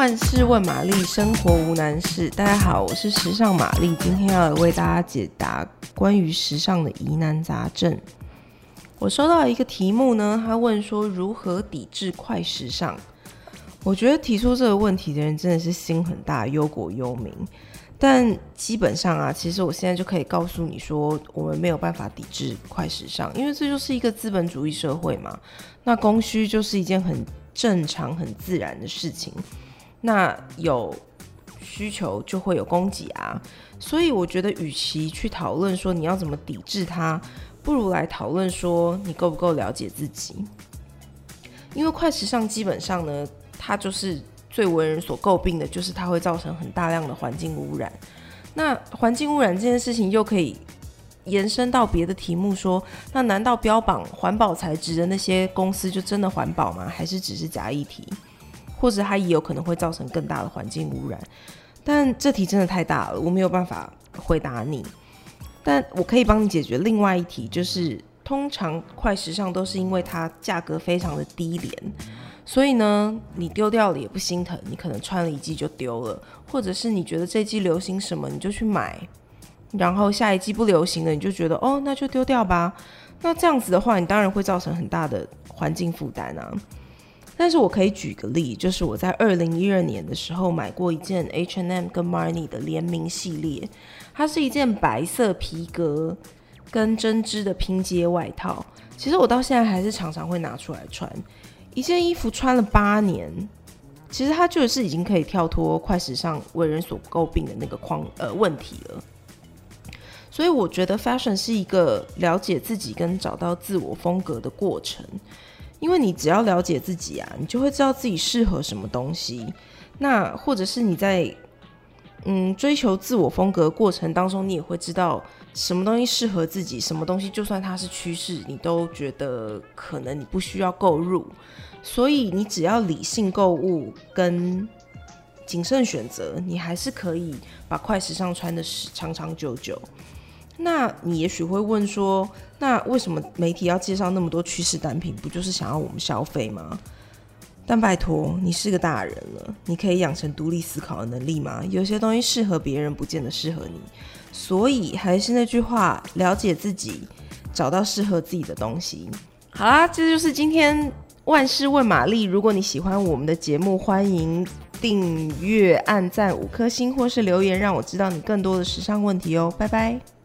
万事问玛丽，生活无难事。大家好，我是时尚玛丽，今天要为大家解答关于时尚的疑难杂症。我收到一个题目呢，他问说如何抵制快时尚。我觉得提出这个问题的人真的是心很大，忧国忧民。但基本上啊，其实我现在就可以告诉你说，我们没有办法抵制快时尚，因为这就是一个资本主义社会嘛。那供需就是一件很正常、很自然的事情。那有需求就会有供给啊，所以我觉得，与其去讨论说你要怎么抵制它，不如来讨论说你够不够了解自己。因为快时尚基本上呢，它就是最为人所诟病的，就是它会造成很大量的环境污染。那环境污染这件事情又可以延伸到别的题目说，那难道标榜环保材质的那些公司就真的环保吗？还是只是假议题？或者它也有可能会造成更大的环境污染，但这题真的太大了，我没有办法回答你。但我可以帮你解决另外一题，就是通常快时尚都是因为它价格非常的低廉，所以呢，你丢掉了也不心疼，你可能穿了一季就丢了，或者是你觉得这季流行什么你就去买，然后下一季不流行了你就觉得哦，那就丢掉吧。那这样子的话，你当然会造成很大的环境负担啊。但是我可以举个例，就是我在二零一二年的时候买过一件 hnm 跟 Marni 的联名系列，它是一件白色皮革跟针织的拼接外套。其实我到现在还是常常会拿出来穿。一件衣服穿了八年，其实它就是已经可以跳脱快时尚为人所诟病的那个框呃问题了。所以我觉得 fashion 是一个了解自己跟找到自我风格的过程。因为你只要了解自己啊，你就会知道自己适合什么东西。那或者是你在嗯追求自我风格过程当中，你也会知道什么东西适合自己，什么东西就算它是趋势，你都觉得可能你不需要购入。所以你只要理性购物跟谨慎选择，你还是可以把快时尚穿得长长久久。那你也许会问说，那为什么媒体要介绍那么多趋势单品？不就是想要我们消费吗？但拜托，你是个大人了，你可以养成独立思考的能力吗？有些东西适合别人，不见得适合你。所以还是那句话，了解自己，找到适合自己的东西。好啦，这就是今天万事问玛丽。如果你喜欢我们的节目，欢迎订阅、按赞五颗星，或是留言，让我知道你更多的时尚问题哦。拜拜。